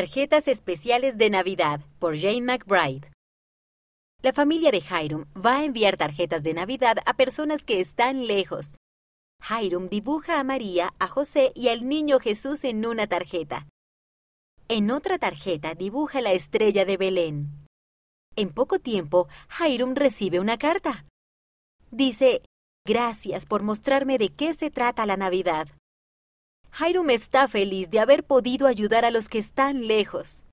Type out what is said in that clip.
Tarjetas especiales de Navidad por Jane McBride. La familia de Hiram va a enviar tarjetas de Navidad a personas que están lejos. Hiram dibuja a María, a José y al niño Jesús en una tarjeta. En otra tarjeta dibuja la estrella de Belén. En poco tiempo, Hiram recibe una carta. Dice, Gracias por mostrarme de qué se trata la Navidad. Hiram está feliz de haber podido ayudar a los que están lejos.